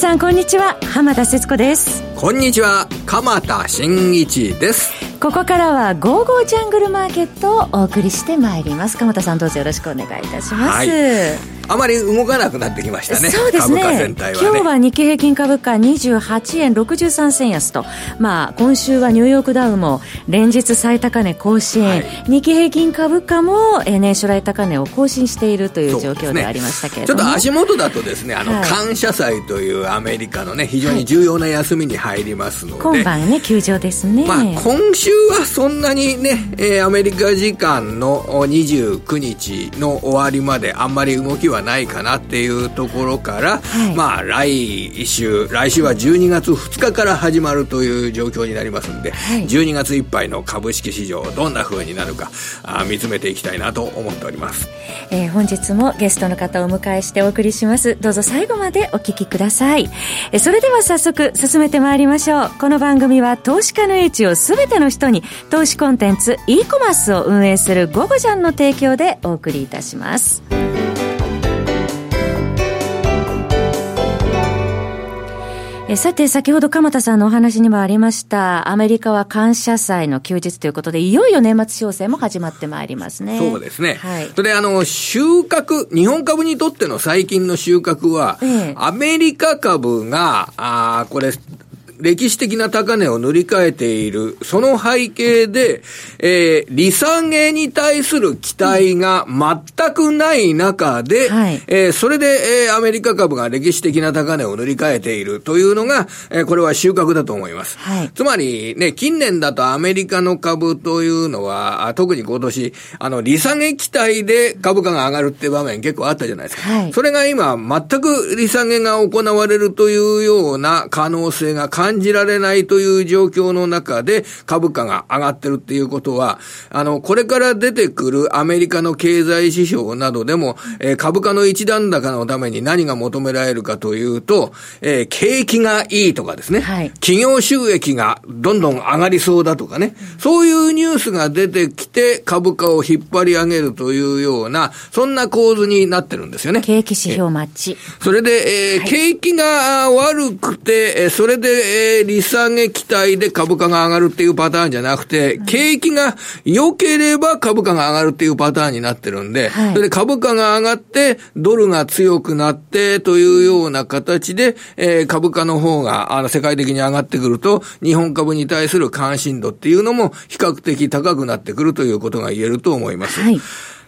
さんこんにちは。浜田節子です。こんにちは鎌田新一です。ここからは「ゴーゴージャングルマーケット」をお送りしてまいります。鎌田さんどうぞよろしくお願いいたします、はい。あまり動かなくなってきましたね。そうですね。ね。今日は日経平均株価28円63銭安と、まあ、今週はニューヨークダウも連日最高値更新、はい、日経平均株価も年初来高値を更新しているという状況でありましたけれども、ね、ちょっと足元だとですね、あの、はい、感謝祭というアメリカのね、非常に重要な休みに入りますので、はい、今晩ね、休場ですね。まあ、今週はそんなにね、えー、アメリカ時間の29日の終わりまであんまり動きはないかなっていうところから、はい、まあ来週来週は12月2日から始まるという状況になりますんで、はい、12月いっぱいの株式市場どんな風になるかあ見つめていきたいなと思っております、えー、本日もゲストの方をお迎えしてお送りします。どうぞ最後までお聞きください、えー、それでは早速進めてまいりましょうこの番組は投資家の英知を全ての人に投資コンテンツ e コマースを運営するゴゴジャンの提供でお送りいたしますえさて、先ほど鎌田さんのお話にもありました、アメリカは感謝祭の休日ということで、いよいよ年末商戦も始まってまいりますね。そうですね。はい。それで、あの、収穫、日本株にとっての最近の収穫は、ええ、アメリカ株が、あこれ、歴史的な高値を塗り替えている、その背景で、えー、利下げに対する期待が全くない中で、はい、えー、それで、えー、アメリカ株が歴史的な高値を塗り替えている。というのが、えー、これは収穫だと思います。はい、つまり、ね、近年だとアメリカの株というのは、特に今年、あの、利下げ期待で株価が上がるっていう場面結構あったじゃないですか。はい、それが今、全く利下げが行われるというような可能性が感感じられないという状況の中で株価が上がってるっていうことは、あの、これから出てくるアメリカの経済指標などでも、えー、株価の一段高のために何が求められるかというと、えー、景気がいいとかですね、はい、企業収益がどんどん上がりそうだとかね、そういうニュースが出てきて株価を引っ張り上げるというような、そんな構図になってるんですよね。景気指標マッチ。それで、えー、はい、景気が悪くて、それで、えー、利下げ期待で株価が上がるっていうパターンじゃなくて、景気が良ければ株価が上がるっていうパターンになってるんで、はい、それで株価が上がって、ドルが強くなってというような形で、えー、株価の方が、あの、世界的に上がってくると、日本株に対する関心度っていうのも比較的高くなってくるということが言えると思います。はい、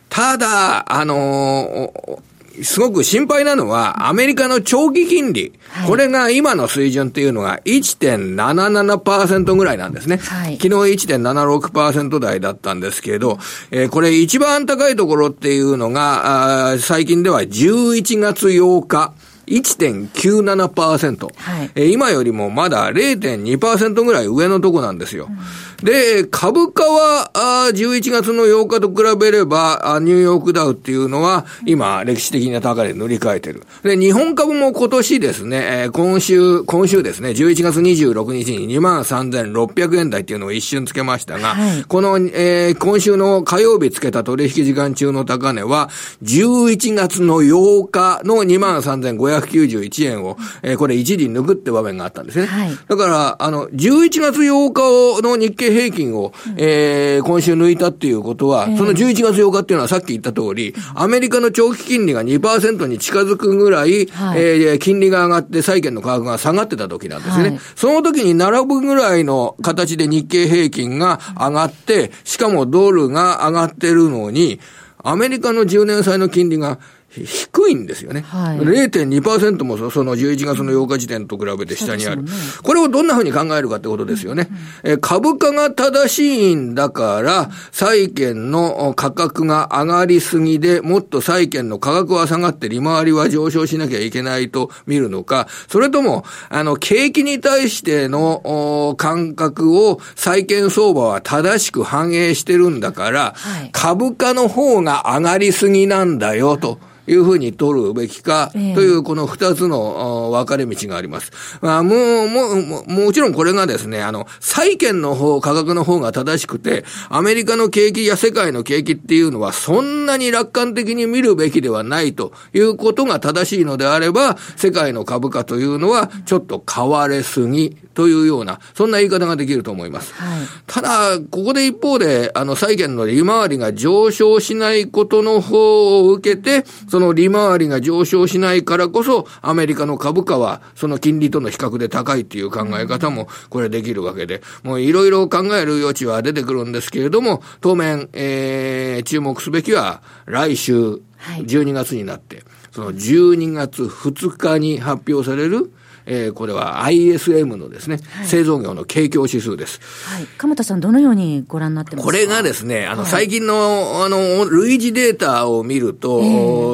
ただ、あのーすごく心配なのは、アメリカの長期金利。はい、これが今の水準っていうのが1.77%ぐらいなんですね。はい、昨日1.76%台だったんですけど、えー、これ一番高いところっていうのが、あ最近では11月8日。1.97%、はいえー、今よりもまだ0.2%ぐらい上のとこなんですよ。うんで、株価は、あ11月の8日と比べれば、あニューヨークダウっていうのは、今、歴史的な高値塗り替えてる。で、日本株も今年ですね、えー、今週、今週ですね、11月26日に23,600円台っていうのを一瞬つけましたが、はい、この、えー、今週の火曜日つけた取引時間中の高値は、11月の8日の23,591円を、えー、これ一時抜くって場面があったんですね。はい、だから、あの、11月8日の日経平均を、えー、今週抜いたっていうことは、その11月8日っていうのはさっき言った通り、アメリカの長期金利が2%に近づくぐらい、はい、えー、金利が上がって債券の価格が下がってた時なんですね。はい、その時に並ぶぐらいの形で日経平均が上がって、しかもドルが上がってるのに、アメリカの10年債の金利が低いんですよね。はい、0.2%もその11月の8日時点と比べて下にある。ね、これをどんなふうに考えるかってことですよね。うんうん、え株価が正しいんだから、債券の価格が上がりすぎで、もっと債券の価格は下がって利回りは上昇しなきゃいけないと見るのか、それとも、あの、景気に対しての感覚を債券相場は正しく反映してるんだから、はい、株価の方が上がりすぎなんだよと。いうふうに取るべきか、というこの二つの分かれ道があります。まあ、もう、もう、もちろんこれがですね、あの、債券の方、価格の方が正しくて、アメリカの景気や世界の景気っていうのはそんなに楽観的に見るべきではないということが正しいのであれば、世界の株価というのはちょっと買われすぎというような、そんな言い方ができると思います。はい、ただ、ここで一方で、あの、債券の利回りが上昇しないことの方を受けて、その利回りが上昇しないからこそ、アメリカの株価は、その金利との比較で高いっていう考え方も、これできるわけで、もういろいろ考える余地は出てくるんですけれども、当面、えー、注目すべきは、来週、12月になって、その12月2日に発表される、えー、これは ISM のですね、はい、製造業の景況指数です。はい。鎌田さん、どのようにご覧になってますか？これがですね、あの、最近の、あの、類似データを見ると、え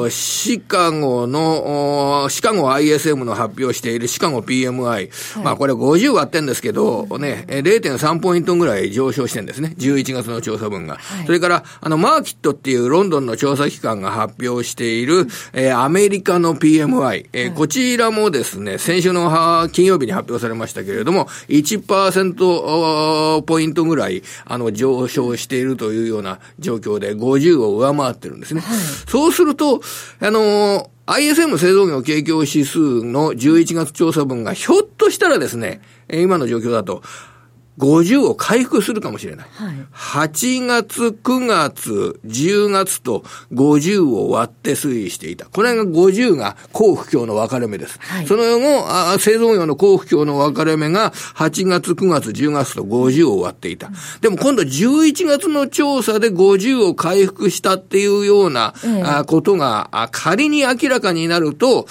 ー、シカゴの、シカゴ ISM の発表しているシカゴ PMI、はい、まあこれ50割ってんですけど、ね、0.3ポイントぐらい上昇してんですね。11月の調査分が。はい、それから、あの、マーキットっていうロンドンの調査機関が発表している、えー、アメリカの PMI、えー、こちらもですね、先週のの金曜日に発表されましたけれども、1%ポイントぐらい、あの、上昇しているというような状況で、50を上回ってるんですね。はい、そうすると、あの、ISM 製造業景況指数の11月調査分がひょっとしたらですね、今の状況だと、50を回復するかもしれない。はい、8月、9月、10月と50を割って推移していた。これが50が幸福況の分かれ目です。はい、その後あ、製造業の幸福況の分かれ目が8月、9月、10月と50を割っていた。でも今度11月の調査で50を回復したっていうような、あことが仮に明らかになると、はい、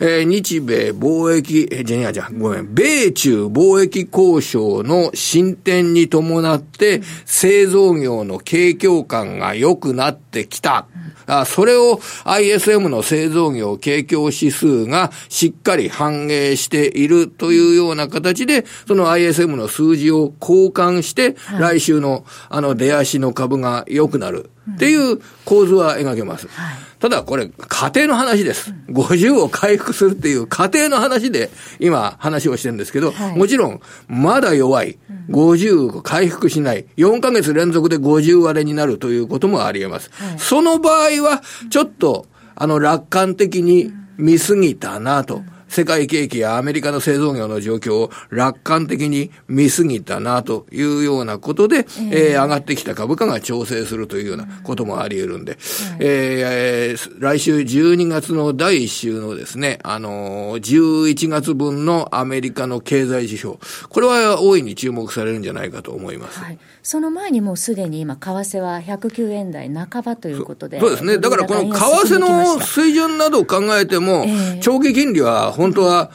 えー、日米貿易、えじゃじゃごめん、米中貿易交渉の進展に伴って、製造業の景況感が良くなってきた。あそれを ISM の製造業景況指数がしっかり反映しているというような形で、その ISM の数字を交換して、来週のあの出足の株が良くなる。っていう構図は描けます。はい、ただこれ、家庭の話です。50を回復するっていう家庭の話で今話をしてるんですけど、はい、もちろん、まだ弱い。50を回復しない。4ヶ月連続で50割れになるということもあり得ます。はい、その場合は、ちょっと、あの、楽観的に見すぎたなと。世界景気やアメリカの製造業の状況を楽観的に見すぎたなというようなことで、えー、えー、上がってきた株価が調整するというようなこともあり得るんで、えー、来週12月の第1週のですね、あのー、11月分のアメリカの経済指標、これは大いに注目されるんじゃないかと思います。はい。その前にもうすでに今、為替は109円台半ばということで、そうですね、だからこの為替の水準などを考えても、長期金利は本当は、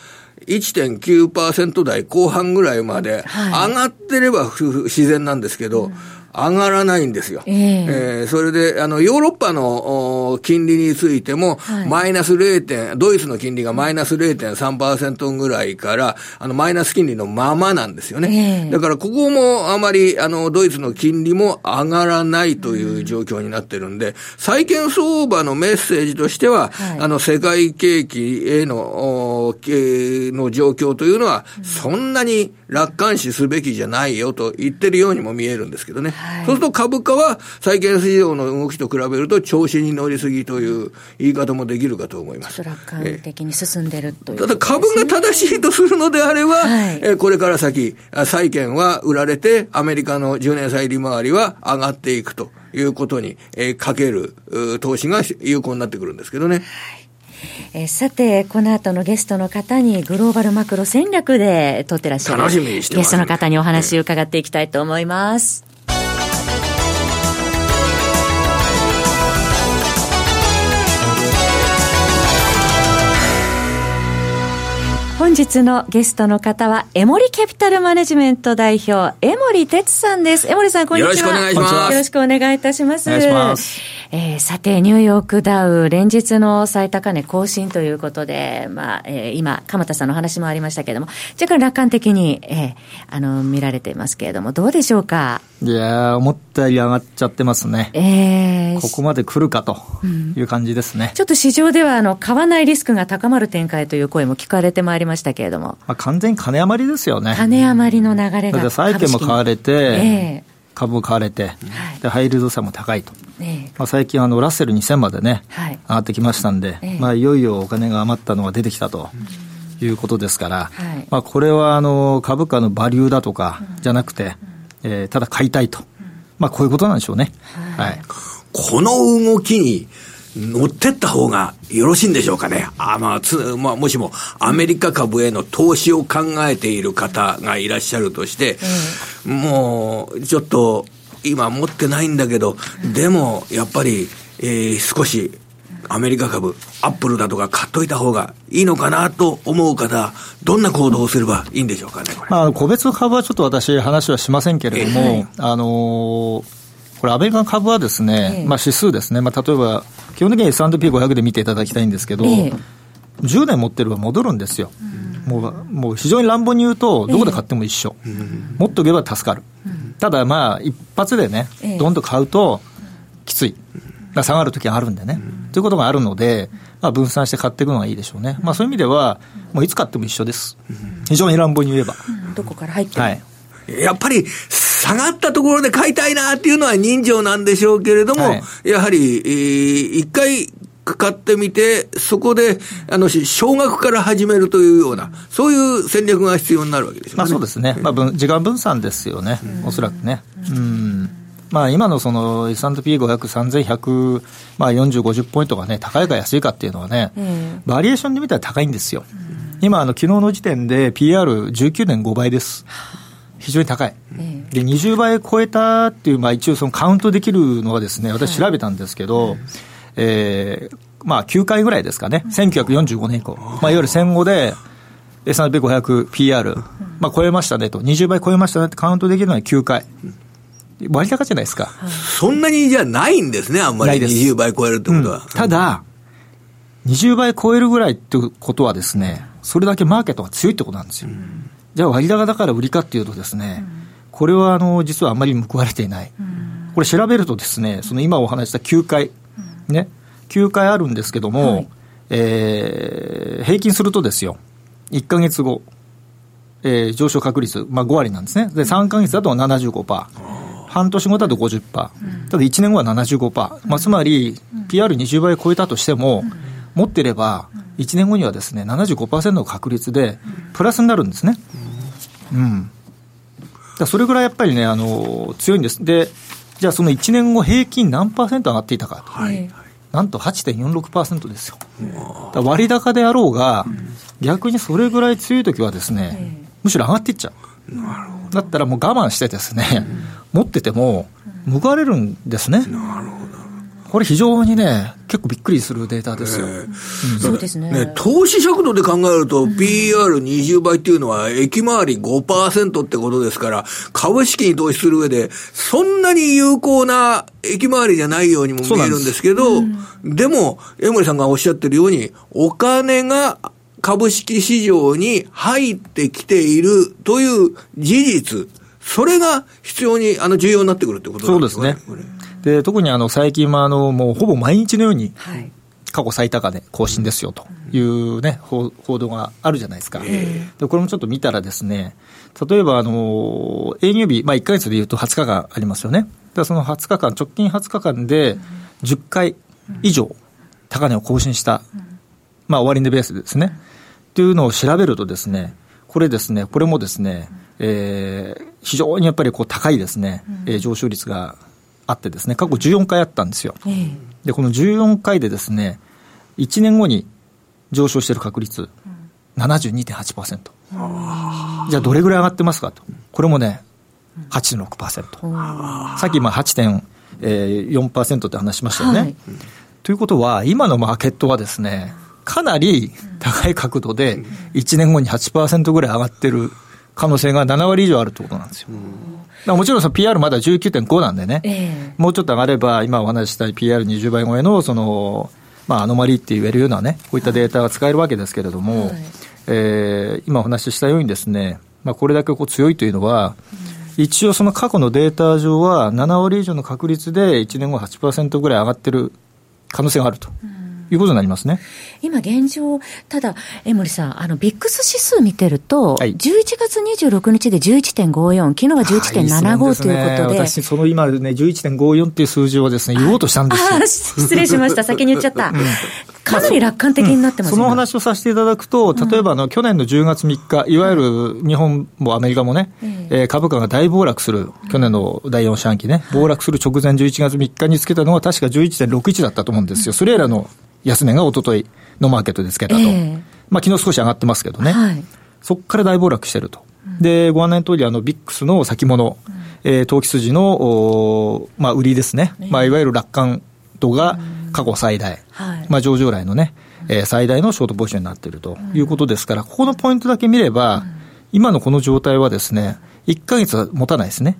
1.9%台後半ぐらいまで上がってれば自然なんですけど、上がらないんですよ。えー、えー、それで、あの、ヨーロッパの金利についても、はい、マイナス 0. 点、ドイツの金利がマイナス0.3%ぐらいから、あの、マイナス金利のままなんですよね。えー、だから、ここもあまり、あの、ドイツの金利も上がらないという状況になってるんで、うん、債券相場のメッセージとしては、はい、あの、世界景気への、の状況というのは、そんなに楽観視すべきじゃないよと言ってるようにも見えるんですけどね。はい、そうすると株価は債券市場の動きと比べると調子に乗りすぎという言い方もできるかと思います。楽観的に進んでるという、ね、ただ株が正しいとするのであれば、はい、えこれから先、債券は売られてアメリカの10年債利回りは上がっていくということに、えー、かける投資が有効になってくるんですけどね。はいえさて、この後のゲストの方にグローバルマクロ戦略で取ってらっしゃるゲストの方にお話を伺っていきたいと思います。本日のゲストの方は、エモリキャピタルマネジメント代表、エモリ哲さんです。エモリさん、こんにちは。よろしくお願いします。よろしくお願いいたします。お願いします。えー、さて、ニューヨークダウ、連日の最高値更新ということで、まあ、えー、今、鎌田さんの話もありましたけれども、若干楽観的に、えー、あの、見られていますけれども、どうでしょうか？いや思ったより上がっちゃってますね。えー、ここまで来るかという感じですね。うん、ちょっと市場では、あの、買わないリスクが高まる展開という声も聞かれてまいりましたけれども。まあ、完全に金余りですよね。金余りの流れが。債券も買われて、えー株も買われて、はい、でハイルド差も高いと、えまあ、最近あの、ラッセル2000までね、はい、上がってきましたんで、えまあ、いよいよお金が余ったのが出てきたと。いうことですから、はい、まあ、これはあの株価のバリューだとかじゃなくて、うん、えー、ただ買いたいと、まあ、こういうことなんでしょうね。はい、この動きに乗ってった方がよろしいんでしょうかね。あまあ、つ、まあ、もしもアメリカ株への投資を考えている方がいらっしゃるとして、うん、もう、ちょっと、今持ってないんだけど、でも、やっぱり、えー、少し、アメリカ株、アップルだとか買っといた方がいいのかなと思う方、どんな行動をすればいいんでしょうかね、まあ、個別株はちょっと私、話はしませんけれども、えー、あのーこれ、アメリカの株はですね、ええ、まあ指数ですね、まあ、例えば、基本的に S&P500 で見ていただきたいんですけど、ええ、10年持ってれば戻るんですよ。うん、もうもう非常に乱暴に言うと、どこで買っても一緒、え、持っとけば助かる、うん、ただまあ、一発でね、どんどん買うときつい、下がるときあるんでね、うん、ということがあるので、まあ、分散して買っていくのがいいでしょうね、まあ、そういう意味では、もういつ買っても一緒です、非常に乱暴に言えば。どこから入ってる、はい。やっぱり下がったところで買いたいなっていうのは人情なんでしょうけれども、はい、やはり、えー、一回買ってみて、そこで、あの、少額から始めるというような、そういう戦略が必要になるわけですよね。まあそうですね。まあ、時間分散ですよね。おそらくね。うん。まあ、今のその S&P500、3100、まあ、40、50ポイントがね、高いか安いかっていうのはね、バリエーションで見たら高いんですよ。今、あの、昨日の時点で PR19.5 倍です。非常に高い、で20倍超えたっていう、まあ、一応そのカウントできるのはですね、私調べたんですけど、はい、えー、まあ、9回ぐらいですかね、1945年以降、まあ、いわゆる戦後で S&P500PR、まあ、超えましたねと、20倍超えましたねってカウントできるのは9回。割高じゃないですか？そんなにじゃないんですね、あんまり。20倍超えるってことは。うん、ただ、20倍超えるぐらいってことはですね、それだけマーケットが強いってことなんですよ。うんじゃあ割高だから売りかっていうとですね、これはあの実はあんまり報われていない。これ調べるとですね、その今お話した9回、ね、9回あるんですけども、はい、えー、平均するとですよ、1か月後、えー、上昇確率、まあ、5割なんですね。で、3か月だと75%。半年後だと50%。ただ1年後は75%。まあ、つまり、PR20 倍超えたとしても、持ってれば、1年後にはですね、75%の確率で、プラスになるんですね。うん。だそれぐらいやっぱりね、あの、強いんです。で、じゃあその1年後平均何パーセント上がっていたかと。はい。なんと8.46%ですよ。割高であろうが、逆にそれぐらい強い時はですね、むしろ上がっていっちゃう。なるほど。だったらもう我慢してですね、持ってても報われるんですね。なるほど。これ非常にね、結構びっくりするデータですよ。そうですねね。投資尺度で考えると、PR20 倍っていうのは、駅回り5%ってことですから、株式に投資する上で、そんなに有効な駅回りじゃないようにも見えるんですけど、でも、江森さんがおっしゃってるように、お金が株式市場に入ってきているという事実、それが必要に、あの、重要になってくるってことですね。そうですね。で特にあの最近はあのもうほぼ毎日のように、過去最高値更新ですよというね、報道があるじゃないですか。でこれもちょっと見たらですね、例えばあの営業日、まあ、1か月でいうと20日間ありますよね。だその20日間、直近20日間で10回以上高値を更新した、まあ、終値ベースですね。っていうのを調べるとですね、これですね、これもですね、えー、非常にやっぱりこう高いですね、えー、上昇率があってですね、過去14回あったんですよ。で、この14回でですね、1年後に上昇している確率、72.8%。じゃあどれぐらい上がってますかと。これもね、8.6%。さっきまあ8.4%って話しましたよね。はい、ということは、今のマーケットはですね、かなり高い角度で1年後に8%ぐらい上がってる可能性が7割以上あるってことなんですよ。もちろんその PR まだ19.5なんでね、えー、もうちょっと上がれば、今お話ししたい PR20 倍超えの、その、まあ、アノマリって言えるようなね、こういったデータが使えるわけですけれども、はい、えー、今お話ししたようにですね、まあ、これだけこう強いというのは、うん、一応その過去のデータ上は、7割以上の確率で1年後8%ぐらい上がってる可能性があると。うんいうことになりますね。今現状、ただ、江森さん、あの、ビックス指数見てると、はい、11月26日で11.54、昨日は11.75ということで。私、その今ね、11.54っていう数字をですね、言おうとしたんですよ。失礼しました。先に言っちゃった。かなり楽観的になってます、そ の話をさせていただくと、例えばあの、去年の10月3日、いわゆる日本もアメリカもね、えー、株価が大暴落する、去年の第4四半期ね、暴落する直前11月3日につけたのは確か11.61だったと思うんですよ。それらの安値が一昨日のマーケットでつけたと。えー、まあ昨日少し上がってますけどね。はい、そこから大暴落してると。で、ご案内の通り、あの、ビックスの先物、うん、えー、投機筋の、おまあ、売りですね。えー、まあ、いわゆる楽観度が過去最大。はい、まあ、上場来のね、えー、最大のショートポジションになっていると。いうことですから、ここのポイントだけ見れば、今のこの状態はですね、1ヶ月は持たないですね。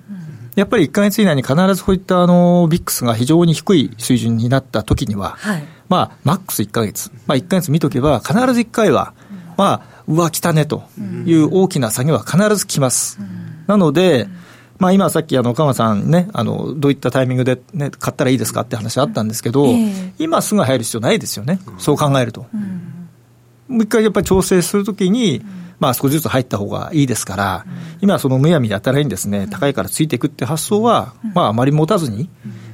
やっぱり1か月以内に必ずこういったあのビックスが非常に低い水準になったときには、はい、まあ、マックス1か月、まあ、1か月見とけば、必ず1回は、まあ、うわ、来たねという大きな下げは必ず来ます。なので、まあ、今さっきあの岡間さんね、あのどういったタイミングで、ね、買ったらいいですかって話あったんですけど、えー、今すぐ入る必要ないですよね、そう考えると。もう一回やっぱり調整するときに、まあ、少しずつ入った方がいいですから、今、そのむやみやたらにですね、高いからついていくって発想は、まあ、あまり持たずに、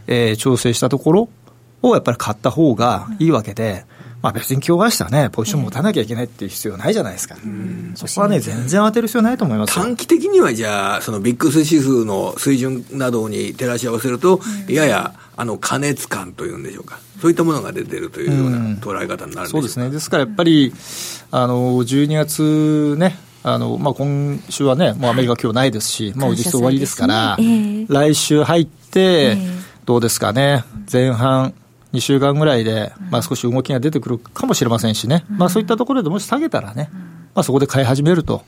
えー、調整したところをやっぱり買った方がいいわけで、まあ、別に今日明日ね、ポジション持たなきゃいけないっていう必要ないじゃないですか。そこはね、全然当てる必要ないと思います短期的にはじゃあ、そのビックス指数の水準などに照らし合わせると、やや、あの、過熱感というんでしょうか。そういったものが出てるというような捉え方になるそうですね。ですからやっぱり、あの、12月ね、あのまあ、今週はね、もうアメリカ、今日ないですし、もう実質終わりですから、えー、来週入って、どうですかね、前半、2週間ぐらいで、まあ、少し動きが出てくるかもしれませんしね、まあ、そういったところでもし下げたらね、まあ、そこで買い始めると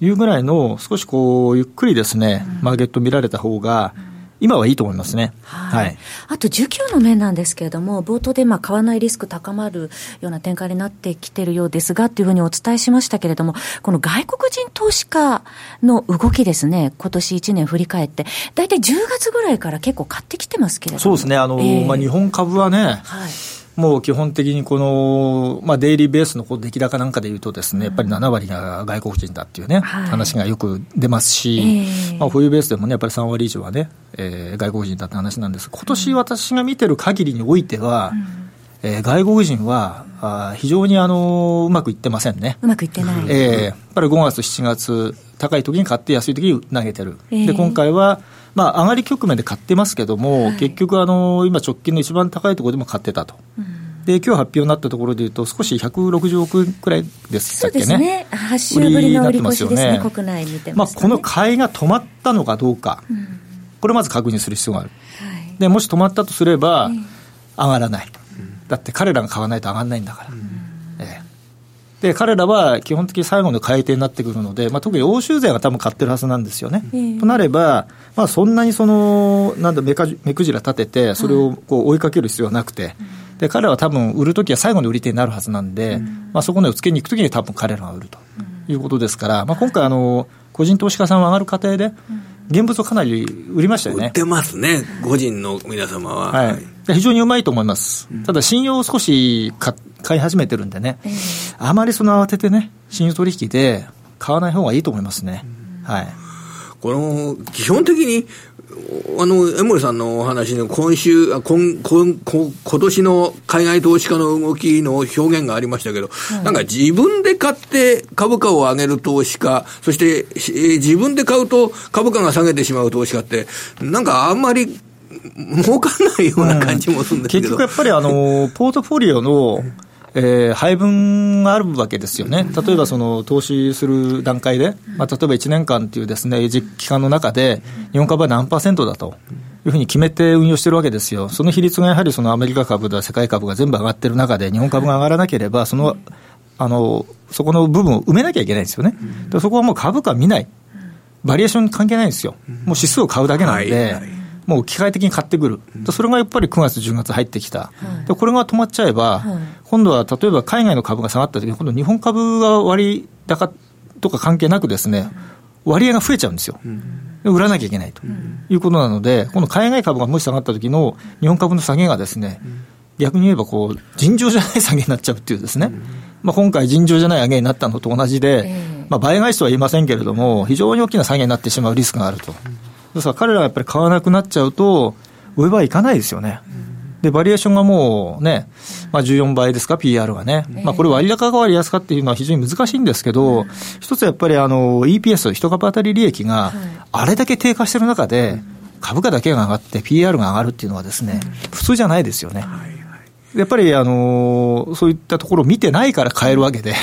いうぐらいの、少しこう、ゆっくりですね、マーケット見られた方が、今はいいと思いますね。はい。はい、あと、需給の面なんですけれども、冒頭で、まあ、買わないリスク高まるような展開になってきているようですが、というふうにお伝えしましたけれども、この外国人投資家の動きですね、今年1年振り返って、大体10月ぐらいから結構買ってきてますけれども。そうですね。あの、えー、まあ、日本株はね、はいもう基本的にこの、まあ、デイリーベースの出来高なんかでいうとですね、やっぱり7割が外国人だっていうね、はい、話がよく出ますし、えー、まあ、保有ベースでもね、やっぱり3割以上はね、えー、外国人だって話なんです。今年私が見てる限りにおいては、うん、えー、外国人はあ非常にあのうまくいってませんね。うまくいってない。えー、やっぱり5月、7月、高い時に買って安い時に投げてる。えー、で、今回は、まあ、上がり局面で買ってますけども、はい、結局あの、今、直近の一番高いところでも買ってたと。うん。で今日発表になったところでいうと、少し160億くらいでしたっけね、そうですね。8週ぶりの売り越しですね、国内見てま、ね、まあ、この買いが止まったのかどうか、うん、これまず確認する必要がある、はい、でもし止まったとすれば、上がらない、だって彼らが買わないと上がらないんだから。うんで、彼らは基本的に最後の買い手になってくるので、まあ、特に欧州勢が多分買ってるはずなんですよね。となれば、まあ、そんなにその、なんだ、目か目くじら立てて、それをこう追いかける必要はなくて、で彼らは多分売るときは最後の売り手になるはずなんで、まあ、そこのつけに行くときに多分彼らが売るということですから、まあ、今回あの、個人投資家さんは上がる過程で、現物をかなり売りましたよね。売ってますね、個人の皆様は。はい、非常にうまいと思います。ただ、信用を少し買買い始めてるんでね、あまりその慌ててね、信用取引で買わない方がいいと思いますね。はい。この、基本的に、あの、江森さんのお話の今週、今、今、今年の海外投資家の動きの表現がありましたけど、はい、なんか自分で買って株価を上げる投資家、そして、えー、自分で買うと株価が下げてしまう投資家って、なんかあんまり儲かんないような感じもするんですけど、うん、結局やっぱりあの、ポートフォリオの、えー、配分があるわけですよね、例えばその投資する段階で、まあ、例えば1年間というです、ね、期間の中で、日本株は何パーセントだと。いうふうに決めて運用してるわけですよ。その比率がやはりそのアメリカ株だ、世界株が全部上がってる中で、日本株が上がらなければ、その、あの、そこの部分を埋めなきゃいけないんですよね。でそこはもう株価見ない。バリエーション関係ないんですよ。もう指数を買うだけなんで、はいはいもう機械的に買ってくる、それがやっぱり9月、10月入ってきた、でこれが止まっちゃえば、今度は例えば海外の株が下がったときに、今度、日本株が割高とか関係なくですね、割合が増えちゃうんですよ。売らなきゃいけないと。いうことなので、この海外株がもし下がった時の日本株の下げがですね、逆に言えばこう、尋常じゃない下げになっちゃうっていうですね、まあ、今回、尋常じゃない上げになったのと同じで、まあ、倍返しとは言いませんけれども、非常に大きな下げになってしまうリスクがあると。ですから彼らがやっぱり買わなくなっちゃうと、上はいかないですよね。で、バリエーションがもうね、まあ、14倍ですか、PR がね。まあ、これ割高か割安かっていうのは非常に難しいんですけど、一つやっぱりあの、EPS、一株当たり利益が、あれだけ低下してる中で、株価だけが上がって PR が上がるっていうのはですね、普通じゃないですよね。やっぱり、あのそういったところを見てないから買えるわけで、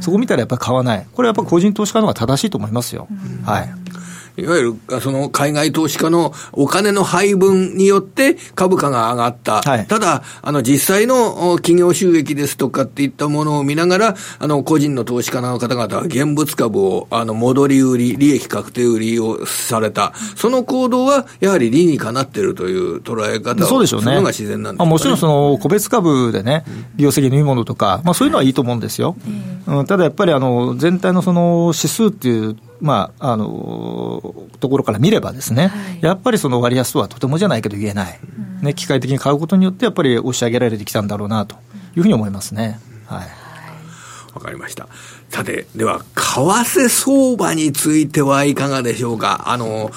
そこ見たらやっぱり買わない。これはやっぱ個人投資家の方が正しいと思いますよ。はい。いわゆるその海外投資家のお金の配分によって株価が上がった。はい、ただ、あの実際の企業収益ですとかっていったものを見ながら、あの個人の投資家の方々は現物株をあの戻り売り、利益確定売りをされた。その行動はやはり理にかなっているという捉え方をそうでしょうね。のが自然なんです、ね、もちろんその個別株でね、利用責任いいものとか、まあそういうのはいいと思うんですよ。うん、ただやっぱりあの全体のその指数っていうまあ、あのところから見ればですね、はい、やっぱりその割安とはとてもじゃないけど言えない、うん、ね、機械的に買うことによって、やっぱり押し上げられてきたんだろうなというふうに思いますね。はい。わかりました。さて、では、為替相場についてはいかがでしょうか？あの、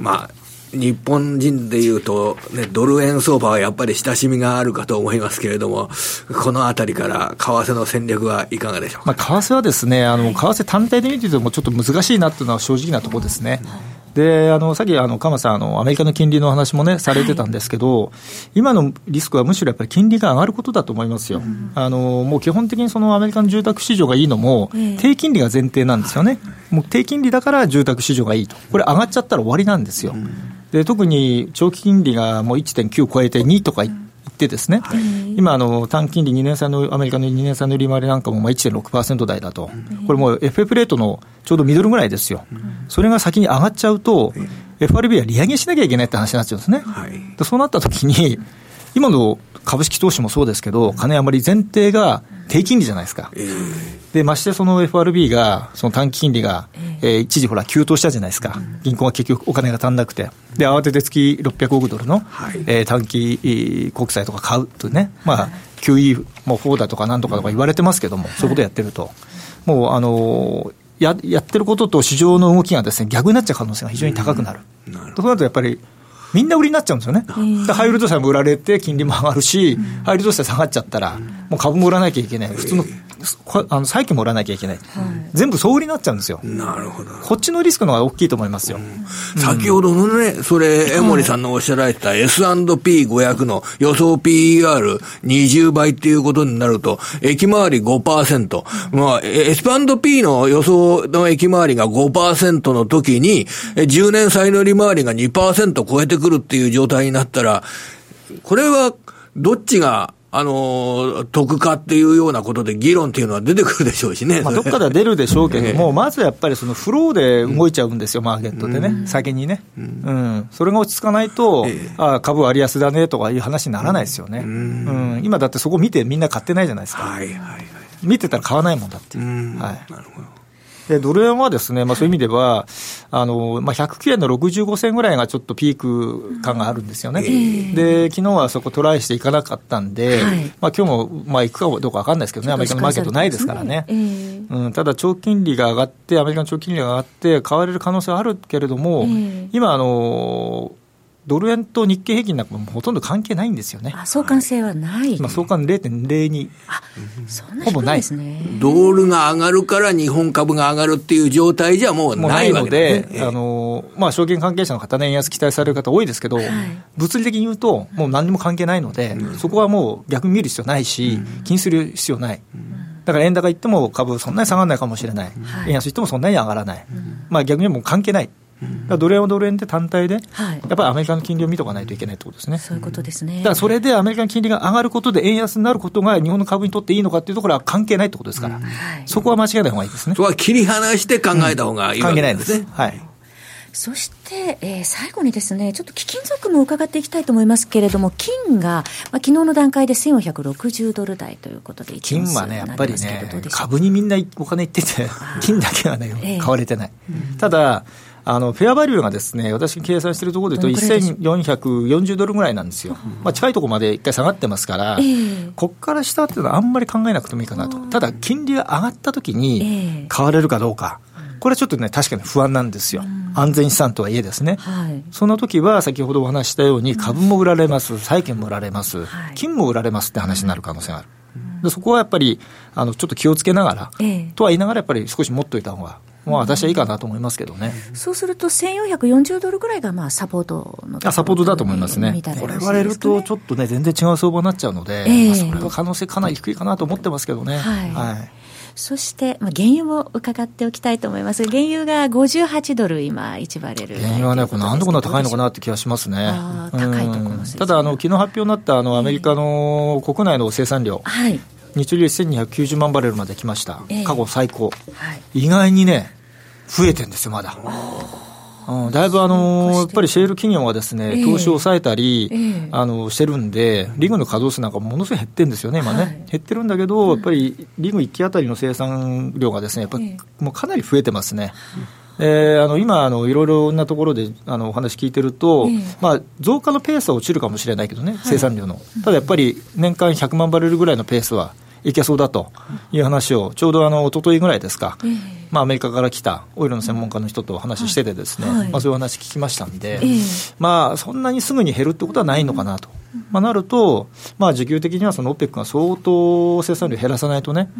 まあ、日本人でいうと、ね、ドル円相場はやっぱり親しみがあるかと思いますけれども、このあたりから為替の戦略はいかがでしょう？か。まあ、為替はですね、あの、為替単体で見ててもちょっと難しいなっていうのは正直なところですね。で、あの、さっき、あの、鎌さん、あの、アメリカの金利の話もね、されてたんですけど、はい、今のリスクはむしろやっぱり金利が上がることだと思いますよ。うん、あの、もう基本的にそのアメリカの住宅市場がいいのも、低金利が前提なんですよね。もう低金利だから住宅市場がいいと。これ上がっちゃったら終わりなんですよ。うんで特に長期金利がもう1.9超えて2とか言ってですね、はい、今あの、短金利2年債のアメリカの2年債の利回りなんかもまあ1.6%台だと、これもう FF レートのちょうどミドルぐらいですよ、それが先に上がっちゃうと、FRB は利上げしなきゃいけないって話になっちゃうんですね。はい、そうなったときに今の株式投資もそうですけど、金余り前提が低金利じゃないですか。で、ましてその FRB が、その短期金利が、えー、一時ほら、急騰したじゃないですか。銀行が結局お金が足んなくて。で、慌てて月600億ドルの、はい、えー、短期国債とか買うとね、まあ、QE も4だとかなんとかとか言われてますけども、そういうことやってると。もう、あのややってることと市場の動きがですね逆になっちゃう可能性が非常に高くなる。なるとなるとやっぱりみんな売りになっちゃうんですよね。で、ハイブリッド債も売られて、金利も上がるし、ハイブリッド債下がっちゃったら、もう株も売らなきゃいけない。普通のあの債券も売らなきゃいけない、はい、全部総売りになっちゃうんですよ。なるほど。こっちのリスクの方が大きいと思いますよ。うん、先ほどのね、それ、江森さんのおっしゃられた S&P500 の予想 PER20 倍っていうことになると、駅回り5%。まあ、S&P の予想の駅回りが5%の時に、10年債の利回りが2%超えてくるっていう状態になったら、これはどっちがあの、得かっていうようなことで議論っていうのは出てくるでしょうしね。まあ、どっかでは出るでしょうけども、まずやっぱりそのフローで動いちゃうんですよ、マーケットでね、先にね。うん。それが落ち着かないと、あ株割安だねとかいう話にならないですよね。うん。今だってそこ見てみんな買ってないじゃないですか。はいはいはい。見てたら買わないもんだっていう。はい。なるほど。でドル円はですね、まあ、そういう意味では、あのまあ、109円の65銭ぐらいがちょっとピーク感があるんですよね、で昨日はそこトライしていかなかったんで、はい、まあ今日もまあ行くかどうか分かんないですけどね、アメリカのマーケットないですからね、うん、ただ長期金利が上がって、アメリカの長期金利が上がって、買われる可能性はあるけれども、今、あのドル円と日経平均なんかもほとんど関係ないんですよね。あ相関性はない。まあ、相関0.02。あ、そんなほぼないですね。ドルが上がるから日本株が上がるっていう状態じゃもうないので、あの、まあ、証券関係者の方ね、円安期待される方多いですけど、はい、物理的に言うと、もう何にも関係ないので、そこはもう逆に見る必要ないし、気にする必要ない。だから円高行っても株そんなに下がらないかもしれない。円安行ってもそんなに上がらない。まあ逆にもう関係ない。ドル円はドル円で単体で、はい、やっぱりアメリカの金利を見とかないといけないってことですね。そういうことですね。だからそれでアメリカの金利が上がることで円安になることが日本の株にとっていいのかっていうところは関係ないってことですから、うん、そこは間違いない方がいいですね。そこは切り離して考えた方がいいわけですね。うん、関係ないです。はい。そして、えー、最後にですね、ちょっと貴金属も伺っていきたいと思いますけれども、金が、まあ、昨日の段階で1460ドル台ということで、金はね、やっぱりね、株にみんなお金いってて、金だけはね、買われてない。えー、ただ、あのフェアバリューがですね私計算しているところで言うと、1440ドルぐらいなんですよ、まあ、近いところまで一回下がってますから、えー、ここから下っていうのはあんまり考えなくてもいいかなと、ただ、金利が上がったときに買われるかどうか。これはちょっとね、確かに不安なんですよ。安全資産とはいえですね。はい、その時は、先ほどお話したように、株も売られます、債券も売られます、金も売られますって話になる可能性がある。でそこはやっぱり、あの、ちょっと気をつけながら、ええ、とは言いながら、やっぱり少し持っといた方がまあ、私はいいかなと思いますけどね。そうすると、1440ドルぐらいがまあサポートのあサポートだと思いますね。これ割れると、ちょっとね、全然違う相場になっちゃうので、えー、まあ、それは可能性かなり低いかなと思ってますけどね。はい、はいそして、まあ、原油も伺っておきたいと思います。原油が58ドル今、1バレル。原油はね、これなんでこんな高いのかなって気がしますね。高いところ、ね、ただ、あの、昨日発表になったあの、アメリカの国内の生産量。はい。日量1290万バレルまで来ました。過去最高。はい、意外にね、増えてるんですよ、まだ。うん、だいぶあのやっぱりシェール企業はですね、投資を抑えたり、えー、あのしてるんで、リグの稼働数なんかものすごい減ってるんですよね、今ね、はい、減ってるんだけど、やっぱりリグ1機当たりの生産量がですね、やっぱりもうかなり増えてますね。えー、あの今あの、いろいろなところであのお話聞いてると、えー、まあ、増加のペースは落ちるかもしれないけどね、生産量の、はい、ただやっぱり年間100万バレルぐらいのペースはいけそうだという話を、ちょうどあの一昨日ぐらいですか、えー、まあ、アメリカから来たオイルの専門家の人と話してて、ですね、はい、まあ、そういう話聞きましたんで、えー、まあ、そんなにすぐに減るってことはないのかなと。まあ、なると、まあ、需給的にはその OPEC が相当生産量減らさないとね、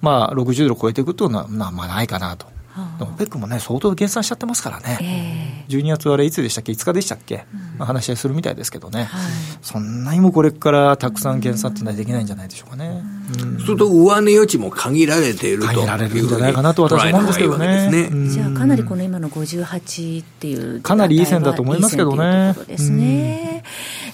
まあ、60ドル超えていくというのは、まあ、ないかなと。でもペックもね、相当減産しちゃってますからね、えー、12月あれ、いつでしたっけ、5日でしたっけ、うん、話し合いするみたいですけどね、はい、そんなにもこれからたくさん減産っていうのはできないんじゃないでしょうかね。うん、すると、上値余地も限られていると限られるんじゃないかなと私は思うんですけどね。ねじゃあ、かなりこの今の58っていう、かなりいい線だと思いますけどね。いいですね。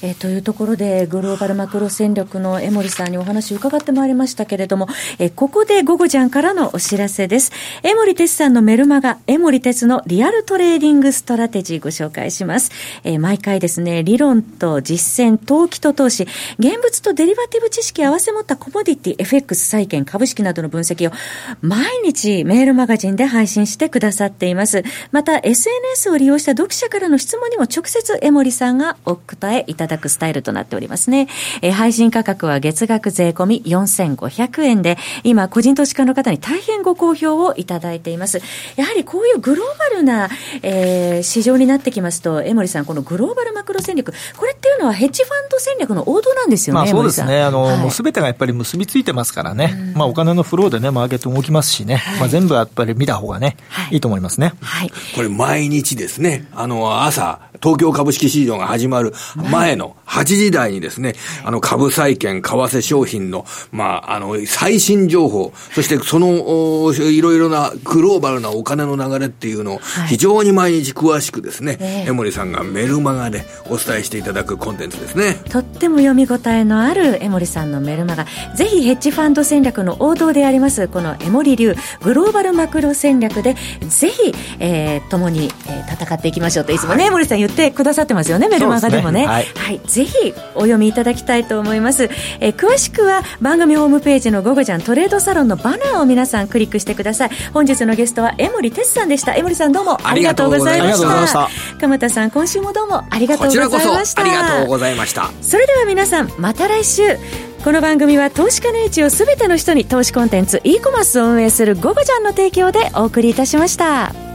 えー、というところで、グローバルマクロ戦略の江森さんにお話伺ってまいりましたけれども、えー、ここで午後ちゃんからのお知らせです。江森哲さんのメルマガ、江森哲のリアルトレーディングストラテジーご紹介します。えー、毎回ですね、理論と実践、投機と投資、現物とデリバティブ知識合わせ持ったコモディティ、FX、債券、株式などの分析を毎日メールマガジンで配信してくださっています。また、SNS を利用した読者からの質問にも直接江森さんがお答えいただくスタイルとなっておりますね。えー、配信価格は月額税込み4500円で、今、個人投資家の方に大変ご好評をいただいています。やはりこういうグローバルな、えー、市場になってきますと、江森さん、このグローバルマクロ戦略、これっていうのはヘッジファンド戦略の王道なんですよね、まあ、そうですね。あの、はい、もうすべてがやっぱり結びついてますからね。まあ、お金のフローでね、マーケット動きますしね。はい、まあ、全部やっぱり見た方がね、はい、いいと思いますね。はい。これ毎日ですね、あの、朝、東京株式市場が始まる前の8時台にですね、あの株債券、為替商品の、まあ、あの、最新情報、そしてその、いろいろなグローバルなお金の流れっていうのを、非常に毎日詳しくですね、江森さんがメルマガでお伝えしていただくコンテンツですね。とっても読み応えのある江森さんのメルマガ、ぜひヘッジファンド戦略の王道であります、この江森流グローバルマクロ戦略で、ぜひ、えー、共に、えー、戦っていきましょうといつもね、江森さん言ってくださってますよね、メルマガでもね。ねはい、はい、ぜひお読みいただきたいと思います。えー、詳しくは番組ホームページの「午後ちゃんトレードサロン」のバナーを皆さんクリックしてください。本日のゲストは江森哲さんでした。江森さんどうもありがとうございました。鎌田さん、今週もどうもありがとうございました。ありがとうございました。それでは皆さん、また来週。この番組は投資家の位置をすべての人に投資コンテンツ e コマースを運営する「ゴゴちゃん」の提供でお送りいたしました。